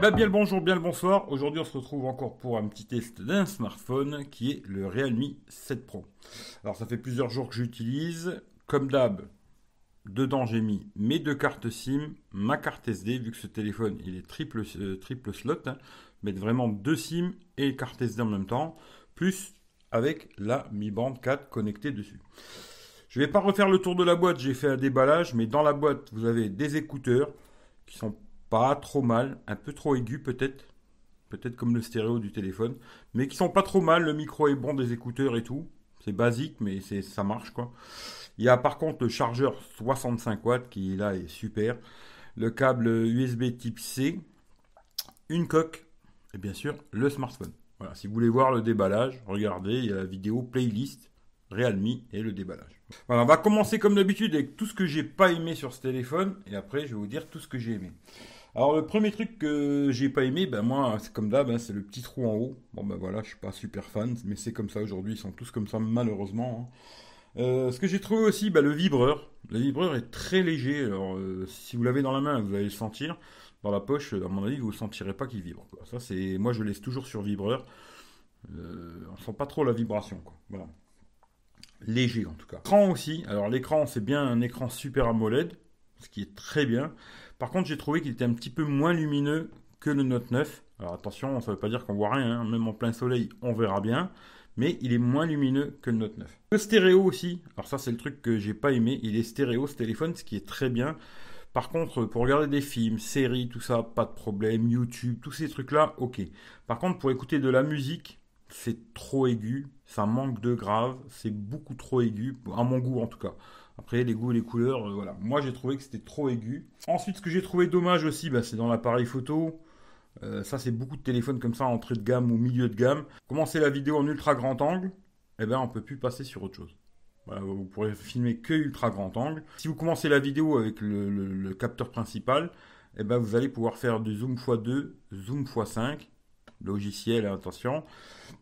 Bah, bien le bonjour, bien le bonsoir. Aujourd'hui, on se retrouve encore pour un petit test d'un smartphone qui est le Realme 7 Pro. Alors, ça fait plusieurs jours que j'utilise. Comme d'hab, dedans j'ai mis mes deux cartes SIM, ma carte SD, vu que ce téléphone il est triple, euh, triple slot, hein, mettre vraiment deux SIM et carte SD en même temps, plus avec la Mi Band 4 connectée dessus. Je ne vais pas refaire le tour de la boîte, j'ai fait un déballage, mais dans la boîte vous avez des écouteurs qui sont pas trop mal, un peu trop aigu peut-être, peut-être comme le stéréo du téléphone, mais qui sont pas trop mal. Le micro est bon, des écouteurs et tout. C'est basique, mais c'est ça marche quoi. Il y a par contre le chargeur 65 watts qui là est super. Le câble USB type C, une coque et bien sûr le smartphone. Voilà, si vous voulez voir le déballage, regardez, il y a la vidéo playlist Realme et le déballage. Voilà, on va commencer comme d'habitude avec tout ce que j'ai pas aimé sur ce téléphone et après je vais vous dire tout ce que j'ai aimé. Alors le premier truc que j'ai pas aimé, ben moi c'est comme d'hab, hein, c'est le petit trou en haut. Bon ben voilà, je suis pas super fan, mais c'est comme ça aujourd'hui, ils sont tous comme ça malheureusement. Hein. Euh, ce que j'ai trouvé aussi, ben, le vibreur. Le vibreur est très léger. Alors euh, si vous l'avez dans la main, vous allez le sentir. Dans la poche, à mon avis, vous ne sentirez pas qu'il vibre. Ça c'est, moi je laisse toujours sur vibreur. Euh, on sent pas trop la vibration. Voilà. Léger en tout cas. L'écran aussi. Alors l'écran, c'est bien un écran Super AMOLED, ce qui est très bien. Par contre, j'ai trouvé qu'il était un petit peu moins lumineux que le Note 9. Alors attention, ça ne veut pas dire qu'on voit rien, hein. même en plein soleil, on verra bien. Mais il est moins lumineux que le Note 9. Le stéréo aussi, alors ça c'est le truc que j'ai pas aimé, il est stéréo ce téléphone, ce qui est très bien. Par contre, pour regarder des films, séries, tout ça, pas de problème, YouTube, tous ces trucs-là, ok. Par contre, pour écouter de la musique, c'est trop aigu, ça manque de grave, c'est beaucoup trop aigu, à mon goût en tout cas. Après, les goûts et les couleurs, euh, voilà. Moi, j'ai trouvé que c'était trop aigu. Ensuite, ce que j'ai trouvé dommage aussi, bah, c'est dans l'appareil photo. Euh, ça, c'est beaucoup de téléphones comme ça, entrée de gamme ou milieu de gamme. Commencer la vidéo en ultra grand angle, eh ben, on peut plus passer sur autre chose. vous pourrez filmer que ultra grand angle. Si vous commencez la vidéo avec le, capteur principal, eh ben, vous allez pouvoir faire du zoom x2, zoom x5, logiciel, attention.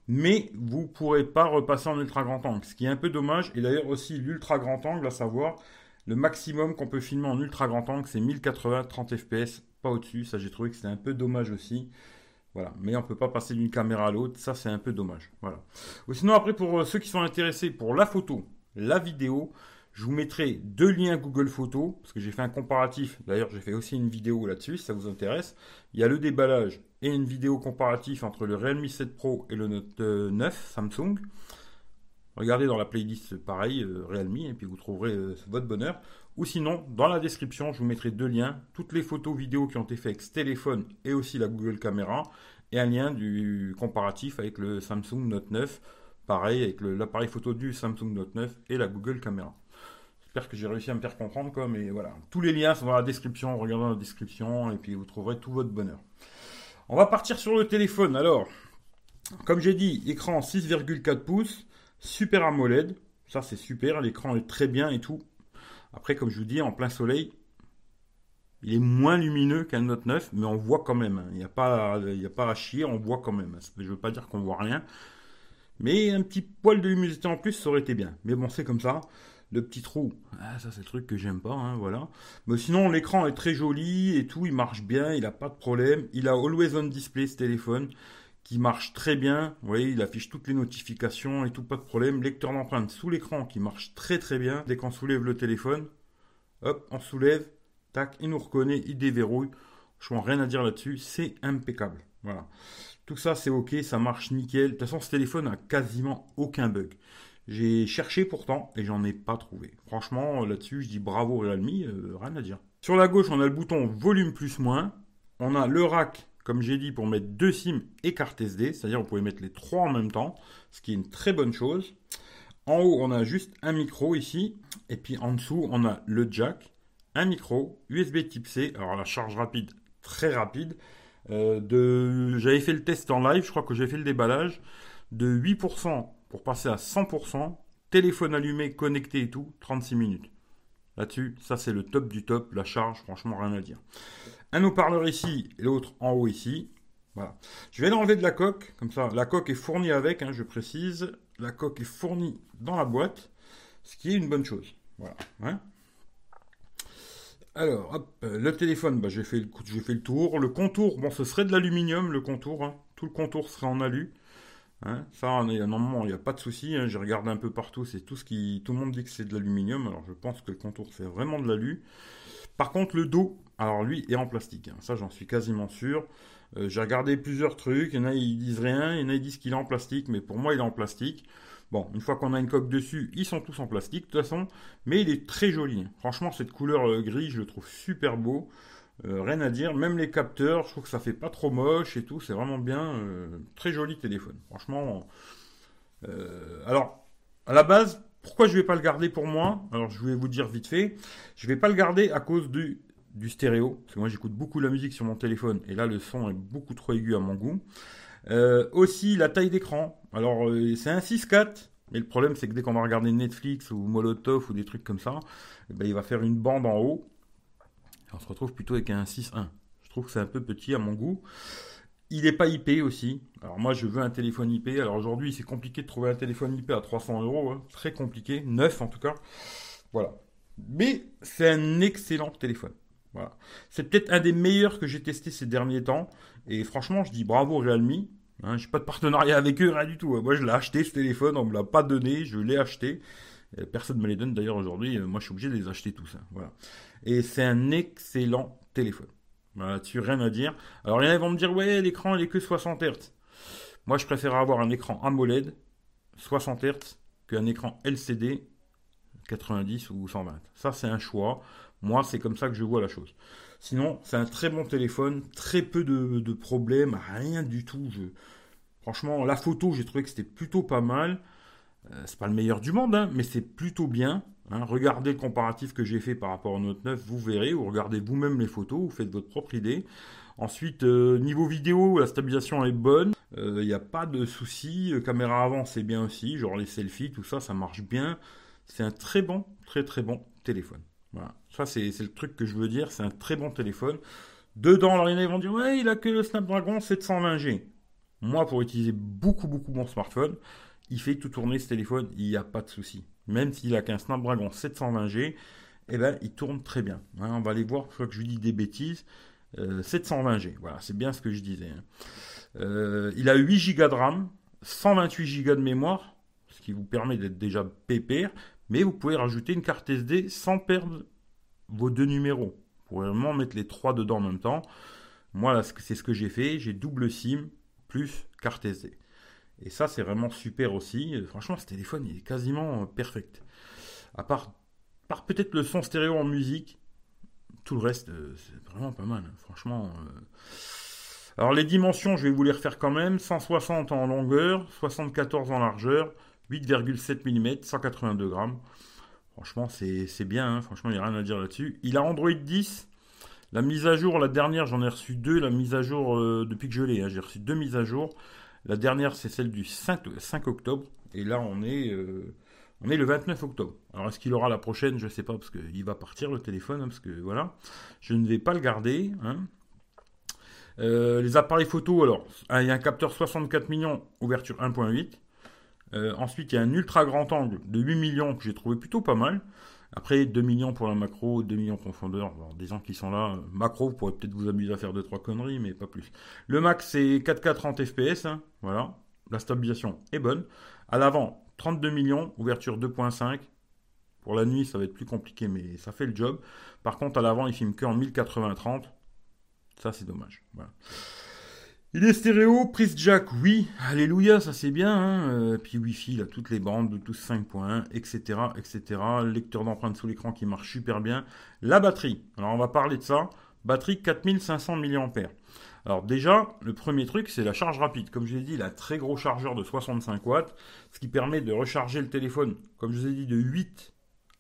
Mais vous ne pourrez pas repasser en ultra grand angle, ce qui est un peu dommage. Et d'ailleurs aussi l'ultra grand angle, à savoir le maximum qu'on peut filmer en ultra grand angle, c'est 1080 30 fps, pas au-dessus. Ça j'ai trouvé que c'était un peu dommage aussi. Voilà, mais on ne peut pas passer d'une caméra à l'autre, ça c'est un peu dommage. Voilà. Ou sinon après pour euh, ceux qui sont intéressés pour la photo, la vidéo, je vous mettrai deux liens Google Photos, parce que j'ai fait un comparatif. D'ailleurs, j'ai fait aussi une vidéo là-dessus, si ça vous intéresse. Il y a le déballage et une vidéo comparatif entre le Realme 7 Pro et le Note 9 euh, Samsung. Regardez dans la playlist pareil, euh, Realme, et puis vous trouverez euh, votre bonheur. Ou sinon, dans la description, je vous mettrai deux liens. Toutes les photos vidéos qui ont été faites avec ce téléphone et aussi la Google Caméra. Et un lien du comparatif avec le Samsung Note 9. Pareil, avec l'appareil photo du Samsung Note 9 et la Google Caméra. J'espère que j'ai réussi à me faire comprendre, quoi, mais voilà. Tous les liens sont dans la description, regardez la description, et puis vous trouverez tout votre bonheur. On va partir sur le téléphone. Alors, comme j'ai dit, écran 6,4 pouces, Super AMOLED. Ça, c'est super, l'écran est très bien et tout. Après, comme je vous dis, en plein soleil, il est moins lumineux qu'un Note 9, mais on voit quand même. Il n'y a, pas, a pas à chier, on voit quand même. Je ne veux pas dire qu'on voit rien. Mais un petit poil de luminosité en plus, ça aurait été bien. Mais bon, c'est comme ça. Le petit trou, ah, ça c'est le truc que j'aime pas, hein, voilà. Mais sinon, l'écran est très joli et tout, il marche bien, il a pas de problème. Il a Always On Display ce téléphone qui marche très bien. Vous voyez, il affiche toutes les notifications et tout, pas de problème. Lecteur d'empreintes sous l'écran qui marche très très bien. Dès qu'on soulève le téléphone, hop, on soulève, tac, il nous reconnaît, il déverrouille. Je n'ai rien à dire là-dessus, c'est impeccable. Voilà. Tout ça, c'est ok, ça marche nickel. De toute façon, ce téléphone a quasiment aucun bug. J'ai cherché pourtant et j'en ai pas trouvé. Franchement, là-dessus, je dis bravo Realme, euh, rien à dire. Sur la gauche, on a le bouton volume plus moins. On a le rack, comme j'ai dit, pour mettre deux SIM et carte SD, c'est-à-dire vous pouvez mettre les trois en même temps, ce qui est une très bonne chose. En haut, on a juste un micro ici, et puis en dessous, on a le jack, un micro, USB type C, alors la charge rapide, très rapide. Euh. J'avais fait le test en live, je crois que j'ai fait le déballage, de 8% pour passer à 100%, téléphone allumé, connecté et tout, 36 minutes. Là-dessus, ça c'est le top du top, la charge, franchement rien à dire. Un haut-parleur ici et l'autre en haut ici. Voilà. Je vais l'enlever de la coque, comme ça. La coque est fournie avec, hein, je précise. La coque est fournie dans la boîte, ce qui est une bonne chose. Voilà. Hein. Alors, euh, le téléphone, bah, j'ai fait, fait le tour. Le contour, bon, ce serait de l'aluminium, le contour. Hein. Tout le contour serait en alu. Hein. Ça, normalement, il n'y a pas de souci. Hein. J'ai regardé un peu partout. C'est tout ce qui. Tout le monde dit que c'est de l'aluminium. Alors, je pense que le contour, c'est vraiment de l'alu. Par contre, le dos, alors lui, est en plastique. Ça, j'en suis quasiment sûr. Euh, j'ai regardé plusieurs trucs. Il y en a, ils disent rien. Il y en a, ils disent qu'il est en plastique. Mais pour moi, il est en plastique. Bon, une fois qu'on a une coque dessus, ils sont tous en plastique de toute façon, mais il est très joli. Franchement, cette couleur euh, gris, je le trouve super beau. Euh, rien à dire, même les capteurs, je trouve que ça fait pas trop moche et tout, c'est vraiment bien. Euh, très joli téléphone, franchement. alors, à la base, pourquoi je vais pas le garder pour moi? Alors, je vais vous dire vite fait, je vais pas le garder à cause du, stéréo, parce que moi j'écoute beaucoup la musique sur mon téléphone, et là le son est beaucoup trop aigu à mon goût. Euh, aussi la taille d'écran. Alors euh, c'est un 6.4, mais le problème c'est que dès qu'on va regarder Netflix ou Molotov ou des trucs comme ça, eh ben, il va faire une bande en haut. On se retrouve plutôt avec un 6.1. Je trouve que c'est un peu petit à mon goût. Il n'est pas IP aussi. Alors moi je veux un téléphone IP. Alors aujourd'hui c'est compliqué de trouver un téléphone IP à 300 euros. Hein. Très compliqué. Neuf en tout cas. Voilà. Mais c'est un excellent téléphone. Voilà. C'est peut-être un des meilleurs que j'ai testé ces derniers temps. Et franchement, je dis bravo Realme. Hein, j'ai pas de partenariat avec eux, rien du tout. Moi, je l'ai acheté ce téléphone, on me l'a pas donné, je l'ai acheté. Personne ne me les donne d'ailleurs aujourd'hui. Euh, moi, je suis obligé de les acheter tous. Hein, voilà. Et c'est un excellent téléphone. Voilà, tu rien à dire. Alors, il y a vont me dire, ouais, l'écran, il est que 60 Hz. Moi, je préfère avoir un écran AMOLED 60 Hz qu'un écran LCD 90 ou 120. Ça, c'est un choix. Moi, c'est comme ça que je vois la chose. Sinon, c'est un très bon téléphone, très peu de, problèmes, rien du tout. Franchement, la photo, j'ai trouvé que c'était plutôt pas mal. Euh, c'est pas le meilleur du monde, hein, mais c'est plutôt bien. Hein. Regardez le comparatif que j'ai fait par rapport au Note 9, vous verrez, ou regardez vous-même les photos, vous faites votre propre idée. Ensuite, euh, niveau vidéo, la stabilisation est bonne, il euh, n'y a pas de soucis. Caméra avant, c'est bien aussi, genre les selfies, tout ça, ça marche bien. C'est un très bon, très très bon téléphone. Voilà. Ça, c'est le truc que je veux dire. C'est un très bon téléphone. Dedans, alors, il qui vont dire Ouais, il a que le Snapdragon 720G. Moi, pour utiliser beaucoup, beaucoup mon smartphone, il fait tout tourner ce téléphone. Il n'y a pas de souci. Même s'il a qu'un Snapdragon 720G, eh ben, il tourne très bien. Hein, on va aller voir, je crois que je dis des bêtises. 720G, euh, voilà, c'est bien ce que je disais. Hein. Euh, il a 8 Go de RAM, 128 Go de mémoire, ce qui vous permet d'être déjà pépère, mais vous pouvez rajouter une carte SD sans perdre vos deux numéros. Vous pouvez vraiment mettre les trois dedans en même temps. Moi, c'est ce que j'ai fait. J'ai double SIM plus carte SD. Et ça, c'est vraiment super aussi. Franchement, ce téléphone, il est quasiment euh, perfect. À part, part peut-être le son stéréo en musique, tout le reste, euh, c'est vraiment pas mal. Franchement. Euh. Alors, les dimensions, je vais vous les refaire quand même. 160 en longueur, 74 en largeur, 8,7 mm, 182 grammes. Franchement, c'est bien. Hein. Franchement, il n'y a rien à dire là-dessus. Il a Android 10. La mise à jour, la dernière, j'en ai reçu deux. La mise à jour, depuis que je l'ai, hein, j'ai reçu deux mises à jour. La dernière, c'est celle du 5, octobre. Et là, on est, euh, le 29 octobre. Alors, est-ce qu'il aura la prochaine? Je ne sais pas, parce qu'il va partir le téléphone. Hein, parce que voilà, je ne vais pas le garder. Euh, les appareils photo, alors, il y a un capteur 64 millions, ouverture 1.8. Euh, ensuite, il y a un ultra grand angle de 8 millions que j'ai trouvé plutôt pas mal. Après, 2 millions pour la macro, 2 millions profondeur. des gens qui sont là, macro, vous pourrez peut-être vous amuser à faire 2-3 conneries, mais pas plus. Le max, c'est 4K 30 FPS. voilà. La stabilisation est bonne. À l'avant, 32 millions, ouverture 2.5. Pour la nuit, ça va être plus compliqué, mais ça fait le job. Par contre, à l'avant, il filme que en 1080-30. Ça, c'est dommage. Voilà. Il est stéréo, prise jack, oui, alléluia, ça c'est bien. Hein euh, puis Wi-Fi, là, toutes les bandes, Bluetooth 5.1, etc., etc. Lecteur d'empreintes sous l'écran qui marche super bien. La batterie, alors on va parler de ça. Batterie 4500 mAh. Alors déjà, le premier truc, c'est la charge rapide. Comme je l'ai dit, il a très gros chargeur de 65 watts, ce qui permet de recharger le téléphone, comme je vous ai dit, de 8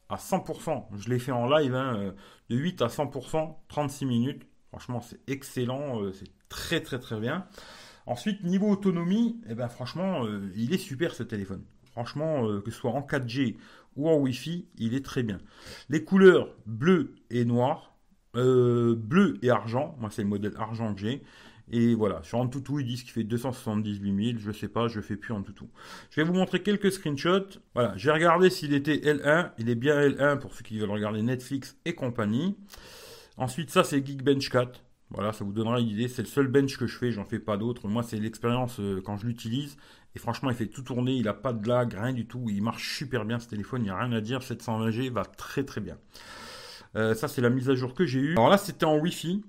à 100%. Je l'ai fait en live, hein, euh, de 8 à 100%, 36 minutes. Franchement, c'est excellent, euh, très très très bien. Ensuite, niveau autonomie, eh ben, franchement, euh, il est super ce téléphone. Franchement, euh, que ce soit en 4G ou en Wi-Fi, il est très bien. Les couleurs bleu et noir, bleu et argent, moi c'est le modèle argent que j'ai, Et voilà, sur Antutu, ils disent qu'il fait 278 000. Je sais pas, je fais plus Antutu. Je vais vous montrer quelques screenshots. Voilà, j'ai regardé s'il était L1. Il est bien L1 pour ceux qui veulent regarder Netflix et compagnie. Ensuite, ça, c'est Geekbench 4. Voilà, ça vous donnera une idée. C'est le seul bench que je fais, j'en fais pas d'autres. Moi, c'est l'expérience euh, quand je l'utilise. Et franchement, il fait tout tourner, il n'a pas de lag, rien du tout. Il marche super bien ce téléphone, il n'y a rien à dire. 720G va très très bien. Euh, ça, c'est la mise à jour que j'ai eue. Alors là, c'était en Wi-Fi.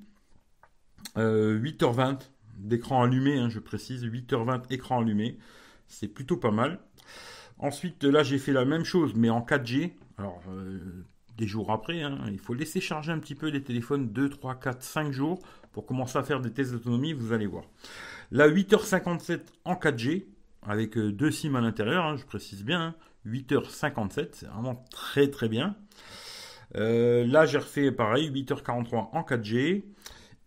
8h20 euh, d'écran allumé, hein, je précise. 8h20 écran allumé. C'est plutôt pas mal. Ensuite, là, j'ai fait la même chose, mais en 4G. Alors, des jours après. Hein. Il faut laisser charger un petit peu les téléphones 2, 3, 4, 5 jours pour commencer à faire des tests d'autonomie, vous allez voir. Là, 8h57 en 4G, avec euh, deux SIM à l'intérieur, hein, je précise bien, 8h57, hein. c'est vraiment très très bien. Euh, là, j'ai refait pareil, 8h43 en 4G.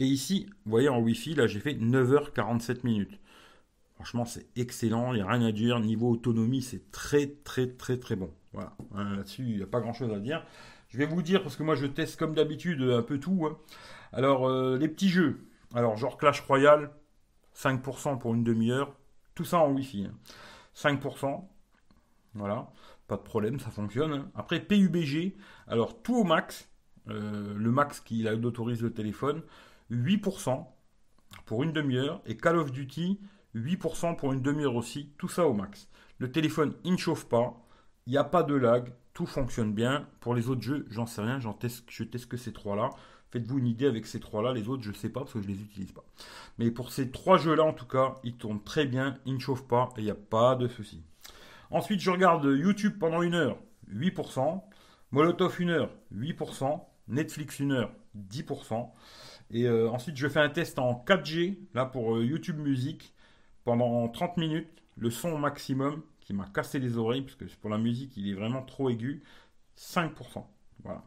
Et ici, vous voyez, en Wi-Fi, là, j'ai fait 9h47 minutes. Franchement, c'est excellent, il n'y a rien à dire. Niveau autonomie, c'est très très très très bon. Voilà, là-dessus, il n'y a pas grand-chose à dire. Je vais vous dire, parce que moi je teste comme d'habitude un peu tout. Hein. Alors, euh, les petits jeux. Alors, genre Clash Royale, 5% pour une demi-heure. Tout ça en Wi-Fi. 5%. Hein. Voilà, pas de problème, ça fonctionne. Hein. Après, PUBG. Alors, tout au max. Euh, le max qui autorise le téléphone. 8% pour une demi-heure. Et Call of Duty, 8% pour une demi-heure aussi. Tout ça au max. Le téléphone, il ne chauffe pas. Il n'y a pas de lag tout fonctionne bien. Pour les autres jeux, j'en sais rien, j'en teste, je teste que ces trois-là. Faites-vous une idée avec ces trois-là, les autres, je sais pas parce que je les utilise pas. Mais pour ces trois jeux-là, en tout cas, ils tournent très bien, ils ne chauffent pas et il n'y a pas de souci. Ensuite, je regarde YouTube pendant une heure, 8%. Molotov une heure, 8%. Netflix une heure, 10%. Et euh, ensuite, je fais un test en 4G, là pour euh, YouTube Musique, pendant 30 minutes, le son maximum, qui m'a cassé les oreilles, parce que pour la musique, il est vraiment trop aigu. 5%. Voilà.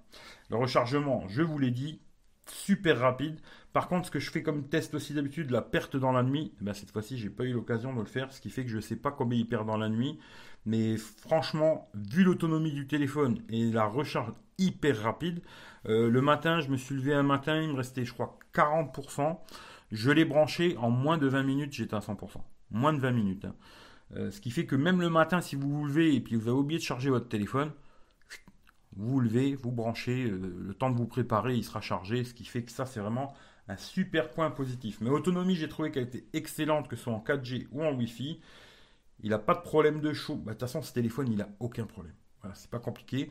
Le rechargement, je vous l'ai dit, super rapide. Par contre, ce que je fais comme test aussi d'habitude, la perte dans la nuit, eh ben cette fois-ci, j'ai pas eu l'occasion de le faire, ce qui fait que je ne sais pas combien il perd dans la nuit. Mais franchement, vu l'autonomie du téléphone et la recharge hyper rapide, euh, le matin, je me suis levé un matin, il me restait, je crois, 40%. Je l'ai branché en moins de 20 minutes, j'étais à 100%. Moins de 20 minutes. Hein. Euh, ce qui fait que même le matin, si vous vous levez et puis vous avez oublié de charger votre téléphone, vous vous levez, vous branchez, euh, le temps de vous préparer, il sera chargé, ce qui fait que ça, c'est vraiment un super point positif. Mais autonomie, j'ai trouvé qu'elle était excellente, que ce soit en 4G ou en Wi-Fi. Il n'a pas de problème de chaud. Bah, de toute façon, ce téléphone, il n'a aucun problème. Voilà, c'est pas compliqué.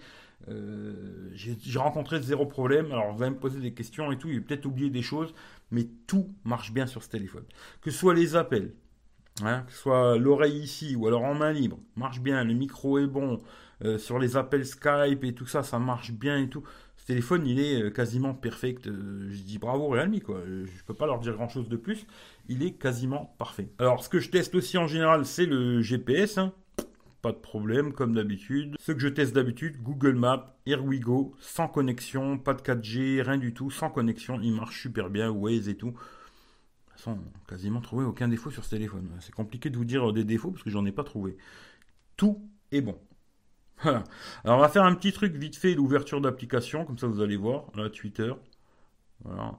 Euh, j'ai rencontré zéro problème. Alors, vous allez me poser des questions et tout. Il a peut-être oublié des choses, mais tout marche bien sur ce téléphone. Que ce soit les appels, Hein, que ce soit l'oreille ici ou alors en main libre, marche bien, le micro est bon, euh, sur les appels Skype et tout ça, ça marche bien et tout. Ce téléphone, il est euh, quasiment perfect. Euh, je dis bravo Realme, quoi. Je peux pas leur dire grand chose de plus. Il est quasiment parfait. Alors, ce que je teste aussi en général, c'est le GPS. Hein. Pas de problème, comme d'habitude. Ce que je teste d'habitude, Google Maps, Here We Go, sans connexion, pas de 4G, rien du tout, sans connexion. Il marche super bien, Waze et tout sans quasiment trouver aucun défaut sur ce téléphone. C'est compliqué de vous dire des défauts parce que j'en ai pas trouvé. Tout est bon. Voilà. Alors on va faire un petit truc vite fait l'ouverture d'application, comme ça vous allez voir. Là, Twitter. Voilà.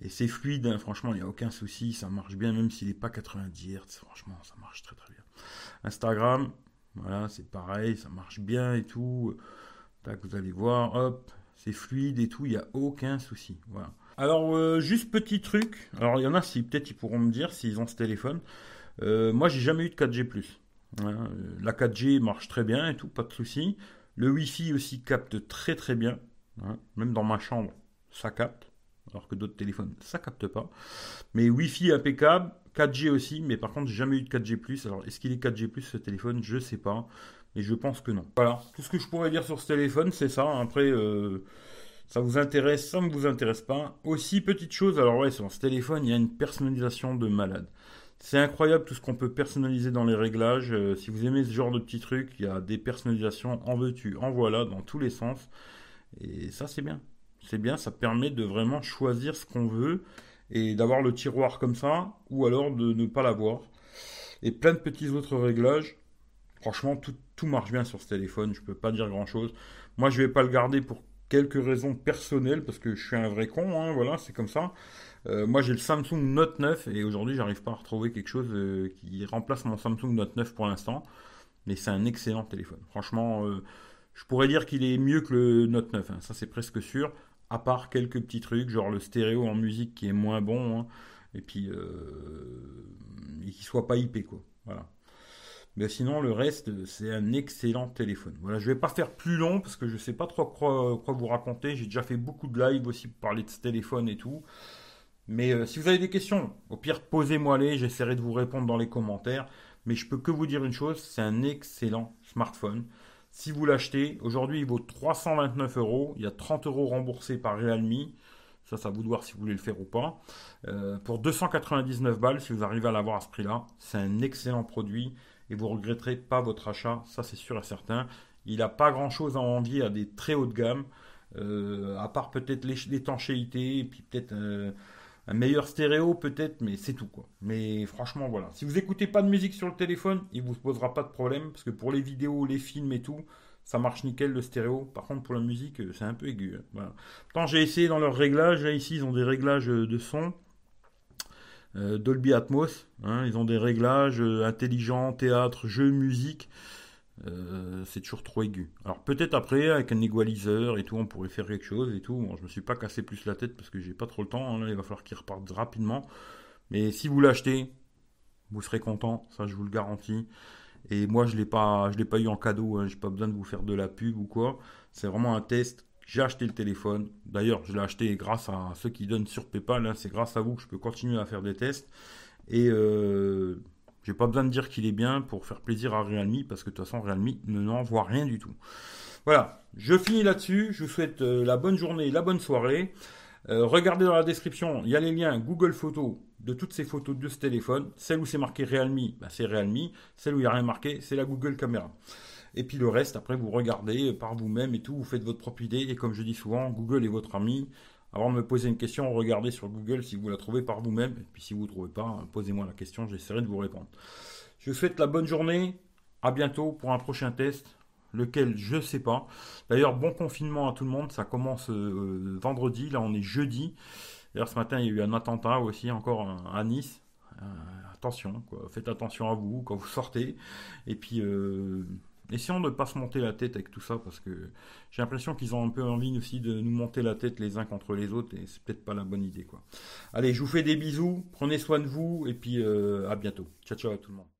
Et c'est fluide, hein. franchement, il n'y a aucun souci, ça marche bien, même s'il n'est pas 90 Hz, franchement, ça marche très très bien. Instagram, voilà, c'est pareil, ça marche bien et tout. Tac, vous allez voir, hop, c'est fluide et tout, il n'y a aucun souci. Voilà. Alors, euh, juste petit truc. Alors, il y en a, si peut-être ils pourront me dire s'ils ont ce téléphone. Euh, moi, j'ai jamais eu de 4G. Hein, euh, la 4G marche très bien et tout, pas de souci. Le Wi-Fi aussi capte très très bien. Hein, même dans ma chambre, ça capte. Alors que d'autres téléphones, ça capte pas. Mais Wi-Fi impeccable. 4G aussi, mais par contre, j'ai jamais eu de 4G. Alors, est-ce qu'il est 4G ce téléphone? Je sais pas. Mais je pense que non. Voilà. Tout ce que je pourrais dire sur ce téléphone, c'est ça. Après. Ça vous intéresse, ça ne vous intéresse pas. Aussi, petite chose, alors ouais, sur ce téléphone, il y a une personnalisation de malade. C'est incroyable tout ce qu'on peut personnaliser dans les réglages. Euh, si vous aimez ce genre de petits trucs, il y a des personnalisations en veux-tu, en voilà, dans tous les sens. Et ça, c'est bien. C'est bien, ça permet de vraiment choisir ce qu'on veut et d'avoir le tiroir comme ça, ou alors de ne pas l'avoir. Et plein de petits autres réglages. Franchement, tout, tout marche bien sur ce téléphone, je peux pas dire grand-chose. Moi, je vais pas le garder pour quelques raisons personnelles, parce que je suis un vrai con, hein, voilà, c'est comme ça. Euh, moi, j'ai le Samsung Note 9 et aujourd'hui, j'arrive pas à retrouver quelque chose euh, qui remplace mon Samsung Note 9 pour l'instant. Mais c'est un excellent téléphone. Franchement, euh, je pourrais dire qu'il est mieux que le Note 9. Hein. ça, c'est presque sûr. À part quelques petits trucs, genre le stéréo en musique qui est moins bon. Hein. et puis, et qu'il soit pas IP, quoi. Voilà. Mais sinon, le reste, c'est un excellent téléphone. Voilà, je vais pas faire plus long parce que je sais pas trop quoi, quoi vous raconter. J'ai déjà fait beaucoup de live aussi pour parler de ce téléphone et tout. Mais euh, si vous avez des questions, au pire, posez-moi-les, j'essaierai de vous répondre dans les commentaires. Mais je peux que vous dire une chose, c'est un excellent smartphone. Si vous l'achetez, aujourd'hui il vaut 329 euros, il y a 30 euros remboursés par Realme. Ça, ça vous de voir si vous voulez le faire ou pas. Euh, pour 299 balles, si vous arrivez à l'avoir à ce prix-là, c'est un excellent produit et vous regretterez pas votre achat, ça c'est sûr et certain. Il n'a pas grand-chose à envier à des très hauts de gamme, euh, à part peut-être l'étanchéité et puis peut-être un meilleur stéréo peut-être, mais c'est tout. Mais franchement voilà. Si vous écoutez pas de musique sur le téléphone, il vous posera pas de problème parce que pour les vidéos, les films et tout, ça marche nickel le stéréo. Par contre pour la musique, euh, c'est un peu aigu. Hein. Voilà. Pourtant j'ai essayé dans leurs réglages. Là ici ils ont des réglages euh, de son. Euh, Dolby Atmos, hein. ils ont des réglages intelligents, théâtre, jeu, musique. C'est toujours trop aigu. Alors peut-être après, avec un égaliseur et tout, on pourrait faire quelque chose et tout. Bon, je me suis pas cassé plus la tête parce que j'ai pas trop le temps. Hein. il va falloir qu'il reparte rapidement. Mais si vous l'achetez, vous serez content, ça je vous le garantis. Et moi je l'ai pas, je l'ai pas eu en cadeau. Hein. J'ai pas besoin de vous faire de la pub ou quoi. C'est vraiment un test. J'ai acheté le téléphone. D'ailleurs, je l'ai acheté grâce à ceux qui donnent sur PayPal. Hein. C'est grâce à vous que je peux continuer à faire des tests. Et euh, j'ai pas besoin de dire qu'il est bien pour faire plaisir à Realme parce que de toute façon Realme ne n'envoie rien du tout. Voilà, je finis là-dessus. Je vous souhaite euh, la bonne journée, la bonne soirée. Euh, regardez dans la description, il y a les liens Google Photos de toutes ces photos de ce téléphone. Celle où c'est marqué Realme, bah, c'est Realme. Celle où il n'y a rien marqué, c'est la Google Caméra. Et puis le reste, après, vous regardez par vous-même et tout, vous faites votre propre idée. Et comme je dis souvent, Google est votre ami. Avant de me poser une question, regardez sur Google si vous la trouvez par vous-même. Et puis si vous ne trouvez pas, posez-moi la question, j'essaierai de vous répondre. Je vous souhaite la bonne journée. À bientôt pour un prochain test. Lequel je ne sais pas. D'ailleurs, bon confinement à tout le monde. Ça commence euh, vendredi. Là, on est jeudi. D'ailleurs, ce matin, il y a eu un attentat aussi encore à Nice. Euh, attention, faites attention à vous quand vous sortez. Et puis, euh, Essayons de ne pas se monter la tête avec tout ça parce que j'ai l'impression qu'ils ont un peu envie aussi de nous monter la tête les uns contre les autres et c'est peut-être pas la bonne idée. Allez, je vous fais des bisous, prenez soin de vous et puis à bientôt. Ciao ciao à tout le monde.